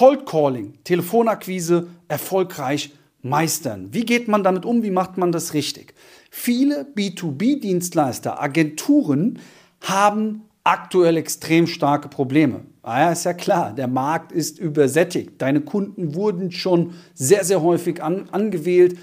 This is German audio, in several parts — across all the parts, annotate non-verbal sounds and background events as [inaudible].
Cold Calling, Telefonakquise erfolgreich meistern. Wie geht man damit um? Wie macht man das richtig? Viele B2B-Dienstleister, Agenturen haben aktuell extrem starke Probleme. Ah ja, ist ja klar, der Markt ist übersättigt. Deine Kunden wurden schon sehr, sehr häufig an, angewählt,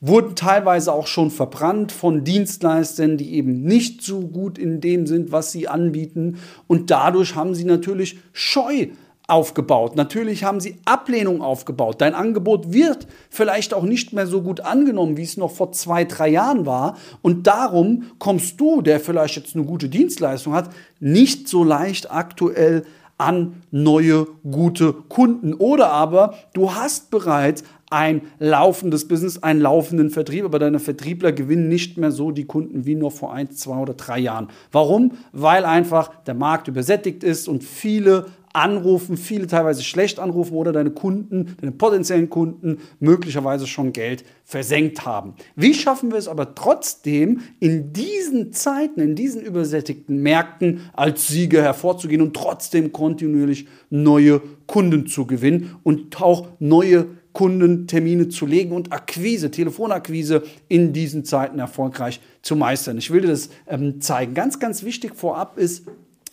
wurden teilweise auch schon verbrannt von Dienstleistern, die eben nicht so gut in dem sind, was sie anbieten. Und dadurch haben sie natürlich Scheu aufgebaut. Natürlich haben sie Ablehnung aufgebaut. Dein Angebot wird vielleicht auch nicht mehr so gut angenommen, wie es noch vor zwei, drei Jahren war. Und darum kommst du, der vielleicht jetzt eine gute Dienstleistung hat, nicht so leicht aktuell an neue gute Kunden. Oder aber du hast bereits ein laufendes Business, einen laufenden Vertrieb, aber deine Vertriebler gewinnen nicht mehr so die Kunden wie noch vor ein, zwei oder drei Jahren. Warum? Weil einfach der Markt übersättigt ist und viele anrufen, viele teilweise schlecht anrufen oder deine Kunden, deine potenziellen Kunden möglicherweise schon Geld versenkt haben. Wie schaffen wir es aber trotzdem in diesen Zeiten, in diesen übersättigten Märkten als Sieger hervorzugehen und trotzdem kontinuierlich neue Kunden zu gewinnen und auch neue Kundentermine zu legen und Akquise, Telefonakquise in diesen Zeiten erfolgreich zu meistern. Ich will dir das ähm, zeigen. Ganz, ganz wichtig vorab ist,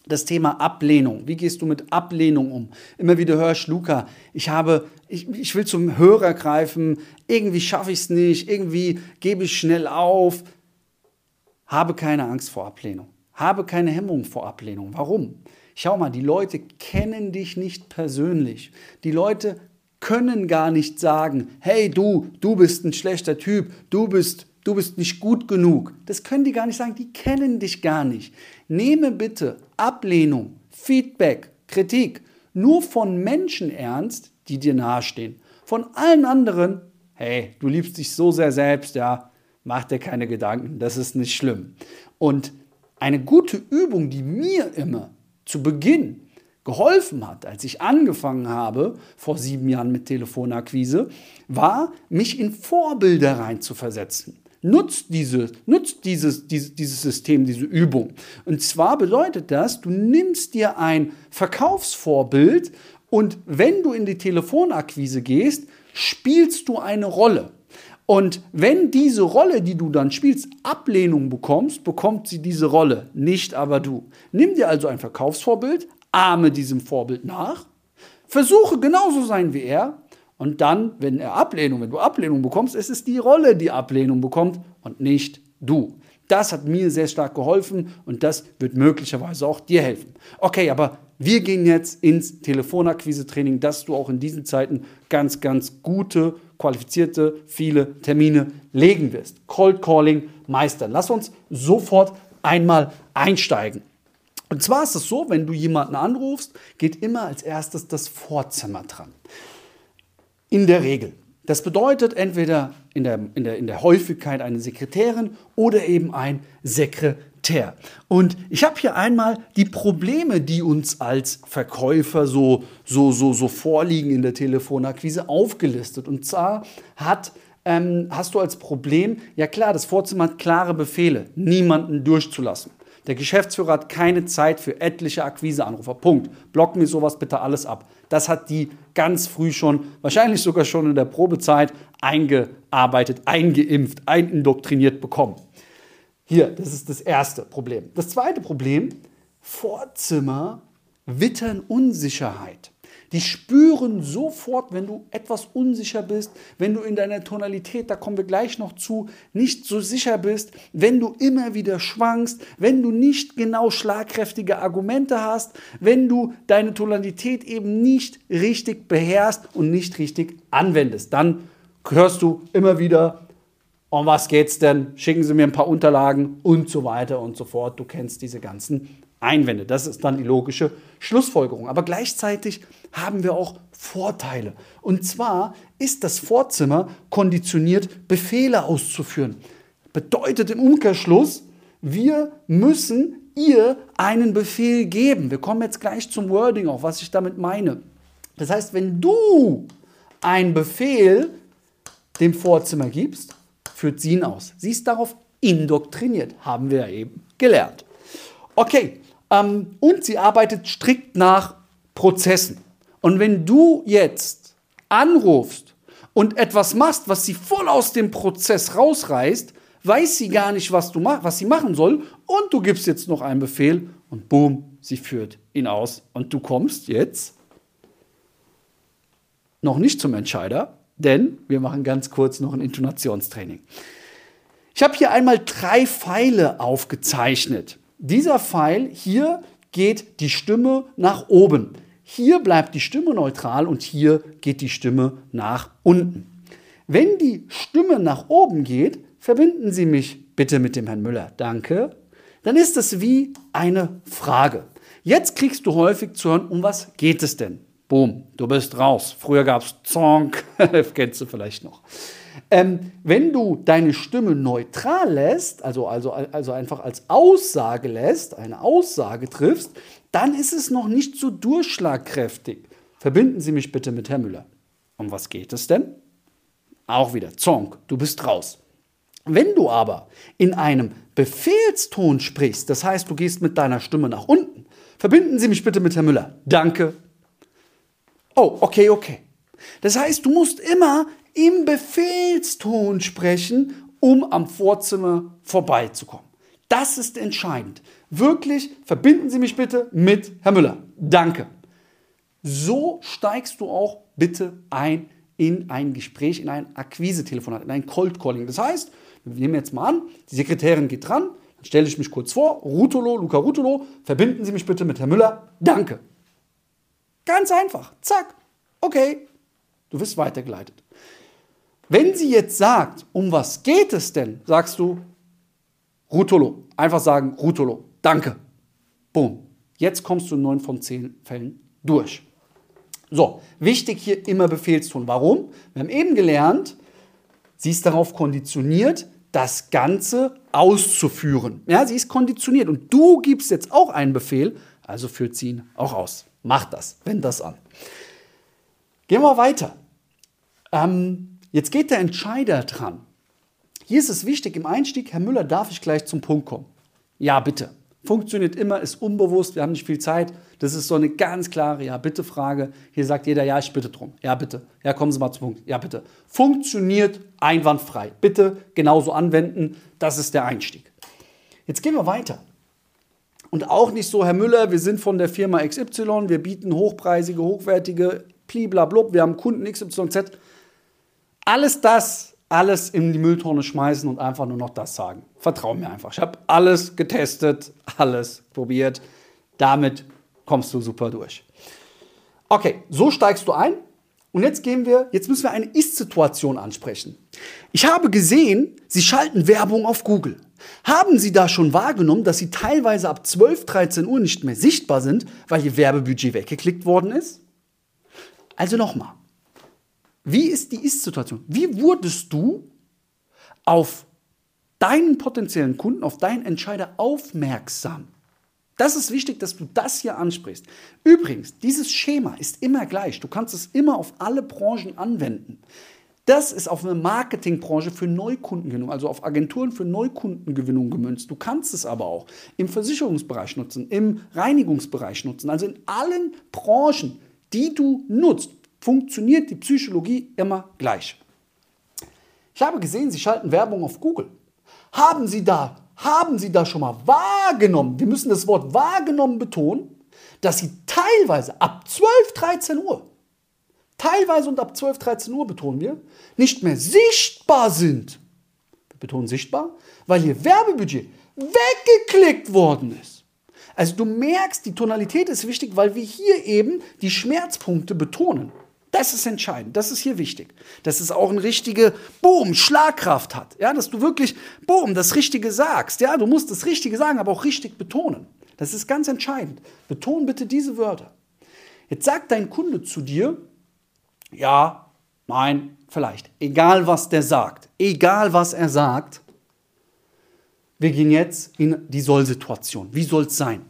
das Thema Ablehnung. Wie gehst du mit Ablehnung um? Immer wieder hörst, Luca, ich habe, ich, ich will zum Hörer greifen, irgendwie schaffe ich es nicht, irgendwie gebe ich schnell auf. Habe keine Angst vor Ablehnung. Habe keine Hemmung vor Ablehnung. Warum? Schau mal, die Leute kennen dich nicht persönlich. Die Leute können gar nicht sagen, hey du, du bist ein schlechter Typ, du bist du bist nicht gut genug. Das können die gar nicht sagen, die kennen dich gar nicht. Nehme bitte Ablehnung, Feedback, Kritik nur von Menschen ernst, die dir nahestehen. Von allen anderen, hey, du liebst dich so sehr selbst, ja, mach dir keine Gedanken, das ist nicht schlimm. Und eine gute Übung, die mir immer zu Beginn geholfen hat, als ich angefangen habe, vor sieben Jahren mit Telefonakquise, war, mich in Vorbilder reinzuversetzen. Nutzt, diese, nutzt dieses, dieses, dieses System, diese Übung. Und zwar bedeutet das, du nimmst dir ein Verkaufsvorbild und wenn du in die Telefonakquise gehst, spielst du eine Rolle. Und wenn diese Rolle, die du dann spielst, Ablehnung bekommst, bekommt sie diese Rolle, nicht aber du. Nimm dir also ein Verkaufsvorbild, ahme diesem Vorbild nach, versuche genauso sein wie er und dann, wenn er Ablehnung, wenn du Ablehnung bekommst, ist es die Rolle, die Ablehnung bekommt und nicht du. Das hat mir sehr stark geholfen und das wird möglicherweise auch dir helfen. Okay, aber wir gehen jetzt ins Telefonakquise-Training, dass du auch in diesen Zeiten ganz, ganz gute, qualifizierte, viele Termine legen wirst. Cold Calling meistern. Lass uns sofort einmal einsteigen. Und zwar ist es so, wenn du jemanden anrufst, geht immer als erstes das Vorzimmer dran. In der Regel. Das bedeutet entweder in der, in der, in der Häufigkeit eine Sekretärin oder eben ein Sekretär. Und ich habe hier einmal die Probleme, die uns als Verkäufer so, so, so, so vorliegen in der Telefonakquise aufgelistet. Und zwar hat ähm, hast du als Problem, ja klar, das Vorzimmer hat klare Befehle, niemanden durchzulassen. Der Geschäftsführer hat keine Zeit für etliche Akquiseanrufer. Punkt. Block mir sowas bitte alles ab. Das hat die ganz früh schon, wahrscheinlich sogar schon in der Probezeit, eingearbeitet, eingeimpft, einindoktriniert bekommen. Hier, das ist das erste Problem. Das zweite Problem, Vorzimmer wittern Unsicherheit. Die spüren sofort, wenn du etwas unsicher bist, wenn du in deiner Tonalität, da kommen wir gleich noch zu, nicht so sicher bist, wenn du immer wieder schwankst, wenn du nicht genau schlagkräftige Argumente hast, wenn du deine Tonalität eben nicht richtig beherrschst und nicht richtig anwendest. Dann hörst du immer wieder, um was geht's denn? Schicken Sie mir ein paar Unterlagen und so weiter und so fort. Du kennst diese ganzen Einwände. Das ist dann die logische Schlussfolgerung. Aber gleichzeitig haben wir auch Vorteile. Und zwar ist das Vorzimmer konditioniert, Befehle auszuführen. Bedeutet im Umkehrschluss, wir müssen ihr einen Befehl geben. Wir kommen jetzt gleich zum Wording auf, was ich damit meine. Das heißt, wenn du einen Befehl dem Vorzimmer gibst, führt sie ihn aus. Sie ist darauf indoktriniert, haben wir ja eben gelernt. Okay, ähm, und sie arbeitet strikt nach Prozessen. Und wenn du jetzt anrufst und etwas machst, was sie voll aus dem Prozess rausreißt, weiß sie gar nicht, was, du mach, was sie machen soll und du gibst jetzt noch einen Befehl und boom, sie führt ihn aus und du kommst jetzt noch nicht zum Entscheider, denn wir machen ganz kurz noch ein Intonationstraining. Ich habe hier einmal drei Pfeile aufgezeichnet. Dieser Pfeil hier geht die Stimme nach oben. Hier bleibt die Stimme neutral und hier geht die Stimme nach unten. Wenn die Stimme nach oben geht, verbinden Sie mich bitte mit dem Herrn Müller. Danke. Dann ist es wie eine Frage. Jetzt kriegst du häufig zu hören, um was geht es denn? Boom, du bist raus. Früher gab es Zonk, [laughs] kennst du vielleicht noch. Ähm, wenn du deine Stimme neutral lässt, also, also, also einfach als Aussage lässt, eine Aussage triffst, dann ist es noch nicht so durchschlagkräftig. Verbinden Sie mich bitte mit Herrn Müller. Um was geht es denn? Auch wieder Zonk, du bist raus. Wenn du aber in einem Befehlston sprichst, das heißt, du gehst mit deiner Stimme nach unten, verbinden Sie mich bitte mit Herrn Müller. Danke. Oh, okay, okay. Das heißt, du musst immer im Befehlston sprechen, um am Vorzimmer vorbeizukommen. Das ist entscheidend. Wirklich, verbinden Sie mich bitte mit Herrn Müller. Danke. So steigst du auch bitte ein in ein Gespräch, in ein Akquise-Telefonat, in ein Cold Calling. Das heißt, wir nehmen jetzt mal an, die Sekretärin geht dran, dann stelle ich mich kurz vor, Rutolo, Luca Rutolo, verbinden Sie mich bitte mit Herrn Müller. Danke. Ganz einfach. Zack. Okay. Du wirst weitergeleitet. Wenn sie jetzt sagt, um was geht es denn, sagst du Rutolo. Einfach sagen Rutolo. Danke. Boom. Jetzt kommst du in neun von zehn Fällen durch. So, wichtig hier immer Befehlston. Warum? Wir haben eben gelernt, sie ist darauf konditioniert, das Ganze auszuführen. Ja, sie ist konditioniert und du gibst jetzt auch einen Befehl, also führt sie ihn auch aus. Mach das, wend das an. Gehen wir weiter. Ähm, jetzt geht der Entscheider dran. Hier ist es wichtig im Einstieg, Herr Müller, darf ich gleich zum Punkt kommen? Ja, bitte. Funktioniert immer, ist unbewusst, wir haben nicht viel Zeit. Das ist so eine ganz klare Ja-Bitte-Frage. Hier sagt jeder, ja, ich bitte drum. Ja, bitte. Ja, kommen Sie mal zum Punkt. Ja, bitte. Funktioniert einwandfrei. Bitte genauso anwenden. Das ist der Einstieg. Jetzt gehen wir weiter. Und auch nicht so, Herr Müller, wir sind von der Firma XY, wir bieten hochpreisige, hochwertige bliblablub, wir haben Kunden XYZ. Alles das, alles in die Mülltonne schmeißen und einfach nur noch das sagen. Vertrau mir einfach. Ich habe alles getestet, alles probiert. Damit kommst du super durch. Okay, so steigst du ein. Und jetzt gehen wir, jetzt müssen wir eine Ist-Situation ansprechen. Ich habe gesehen, Sie schalten Werbung auf Google. Haben Sie da schon wahrgenommen, dass Sie teilweise ab 12, 13 Uhr nicht mehr sichtbar sind, weil Ihr Werbebudget weggeklickt worden ist? Also nochmal. Wie ist die Ist-Situation? Wie wurdest du auf deinen potenziellen Kunden, auf deinen Entscheider aufmerksam? Das ist wichtig, dass du das hier ansprichst. Übrigens, dieses Schema ist immer gleich. Du kannst es immer auf alle Branchen anwenden. Das ist auf eine Marketingbranche für Neukundengewinnung, also auf Agenturen für Neukundengewinnung gemünzt. Du kannst es aber auch im Versicherungsbereich nutzen, im Reinigungsbereich nutzen, also in allen Branchen die du nutzt, funktioniert die Psychologie immer gleich. Ich habe gesehen, Sie schalten Werbung auf Google. Haben Sie da, haben Sie da schon mal wahrgenommen, wir müssen das Wort wahrgenommen betonen, dass Sie teilweise ab 12, 13 Uhr, teilweise und ab 12, 13 Uhr betonen wir, nicht mehr sichtbar sind. Wir betonen sichtbar, weil Ihr Werbebudget weggeklickt worden ist. Also du merkst, die Tonalität ist wichtig, weil wir hier eben die Schmerzpunkte betonen. Das ist entscheidend, das ist hier wichtig. Dass es auch eine richtige, Boom, Schlagkraft hat. Ja, dass du wirklich, Boom, das Richtige sagst. Ja, du musst das Richtige sagen, aber auch richtig betonen. Das ist ganz entscheidend. Beton bitte diese Wörter. Jetzt sagt dein Kunde zu dir, ja, nein, vielleicht. Egal was der sagt, egal was er sagt, wir gehen jetzt in die Soll-Situation. Wie soll es sein?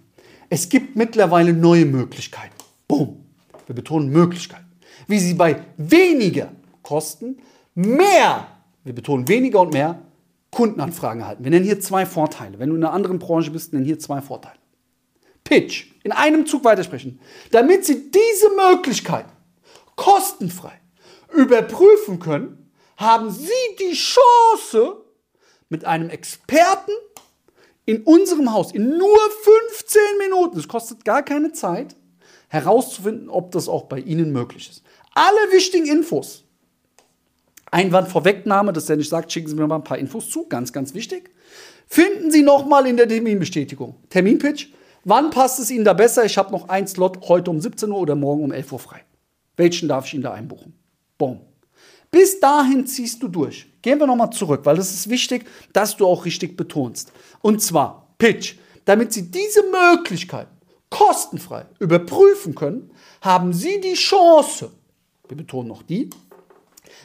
Es gibt mittlerweile neue Möglichkeiten. Boom. Wir betonen Möglichkeiten. Wie sie bei weniger Kosten mehr, wir betonen weniger und mehr, Kundenanfragen erhalten. Wir nennen hier zwei Vorteile. Wenn du in einer anderen Branche bist, nennen hier zwei Vorteile. Pitch in einem Zug weitersprechen, damit Sie diese Möglichkeit kostenfrei überprüfen können, haben Sie die Chance, mit einem Experten in unserem Haus in nur 15 Minuten, es kostet gar keine Zeit, herauszufinden, ob das auch bei Ihnen möglich ist. Alle wichtigen Infos. Einwandvorwegnahme, dass der nicht sagt, schicken Sie mir mal ein paar Infos zu, ganz, ganz wichtig. Finden Sie nochmal in der Terminbestätigung. Terminpitch. Wann passt es Ihnen da besser? Ich habe noch ein Slot heute um 17 Uhr oder morgen um 11 Uhr frei. Welchen darf ich Ihnen da einbuchen? Boom. Bis dahin ziehst du durch. Gehen wir nochmal zurück, weil es ist wichtig, dass du auch richtig betonst. Und zwar Pitch. Damit Sie diese Möglichkeit kostenfrei überprüfen können, haben Sie die Chance, wir betonen noch die,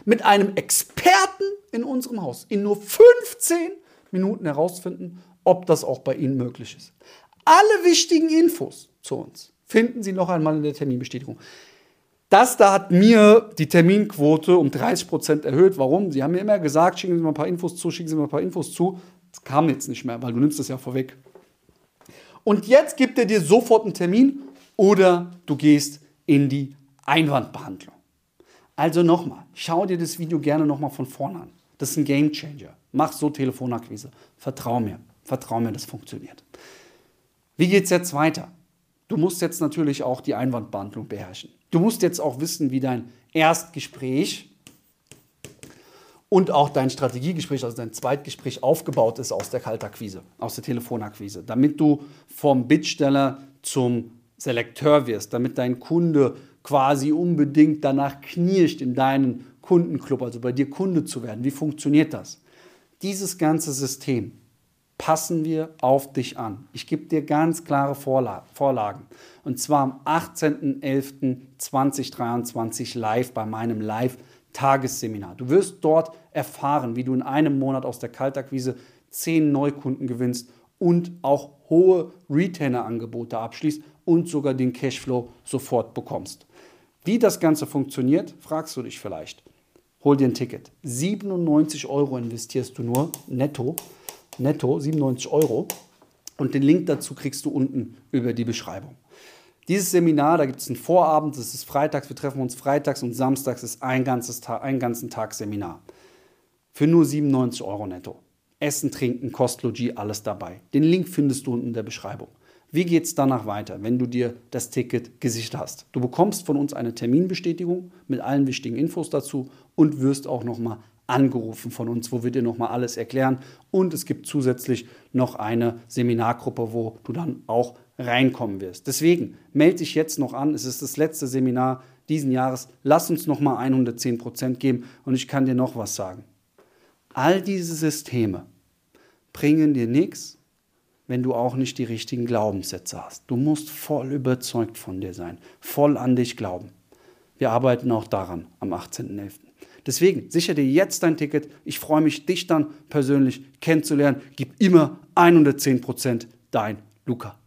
mit einem Experten in unserem Haus in nur 15 Minuten herausfinden, ob das auch bei Ihnen möglich ist. Alle wichtigen Infos zu uns finden Sie noch einmal in der Terminbestätigung. Das da hat mir die Terminquote um 30 Prozent erhöht. Warum? Sie haben mir immer gesagt, schicken Sie mir ein paar Infos zu, schicken Sie mir ein paar Infos zu. Das kam jetzt nicht mehr, weil du nimmst das ja vorweg. Und jetzt gibt er dir sofort einen Termin oder du gehst in die Einwandbehandlung. Also nochmal, schau dir das Video gerne nochmal von vorne an. Das ist ein Game Changer. Mach so Telefonakquise. Vertrau mir. Vertrau mir, das funktioniert. Wie geht es jetzt weiter? Du musst jetzt natürlich auch die Einwandbehandlung beherrschen. Du musst jetzt auch wissen, wie dein Erstgespräch und auch dein Strategiegespräch, also dein Zweitgespräch aufgebaut ist aus der Kaltakquise, aus der Telefonakquise, damit du vom Bittsteller zum Selekteur wirst, damit dein Kunde quasi unbedingt danach knirscht, in deinen Kundenclub, also bei dir Kunde zu werden. Wie funktioniert das? Dieses ganze System passen wir auf dich an. Ich gebe dir ganz klare Vorlagen. Und zwar am 18.11.2023 live bei meinem Live-Tagesseminar. Du wirst dort erfahren, wie du in einem Monat aus der Kaltakquise 10 Neukunden gewinnst und auch hohe Retainer-Angebote abschließt und sogar den Cashflow sofort bekommst. Wie das Ganze funktioniert, fragst du dich vielleicht. Hol dir ein Ticket. 97 Euro investierst du nur netto netto 97 Euro. Und den Link dazu kriegst du unten über die Beschreibung. Dieses Seminar, da gibt es einen Vorabend, das ist freitags, wir treffen uns freitags und samstags ist ein, ganzes Tag, ein ganzen Tag Seminar. Für nur 97 Euro netto. Essen, Trinken, Kostlogie, alles dabei. Den Link findest du unten in der Beschreibung. Wie geht es danach weiter, wenn du dir das Ticket gesichert hast? Du bekommst von uns eine Terminbestätigung mit allen wichtigen Infos dazu und wirst auch nochmal angerufen von uns, wo wir dir nochmal alles erklären. Und es gibt zusätzlich noch eine Seminargruppe, wo du dann auch reinkommen wirst. Deswegen melde dich jetzt noch an. Es ist das letzte Seminar diesen Jahres. Lass uns nochmal 110 Prozent geben. Und ich kann dir noch was sagen. All diese Systeme bringen dir nichts, wenn du auch nicht die richtigen Glaubenssätze hast. Du musst voll überzeugt von dir sein, voll an dich glauben. Wir arbeiten auch daran am 18.11. Deswegen sichere dir jetzt dein Ticket. Ich freue mich, dich dann persönlich kennenzulernen. Gib immer 110 Prozent dein Luca.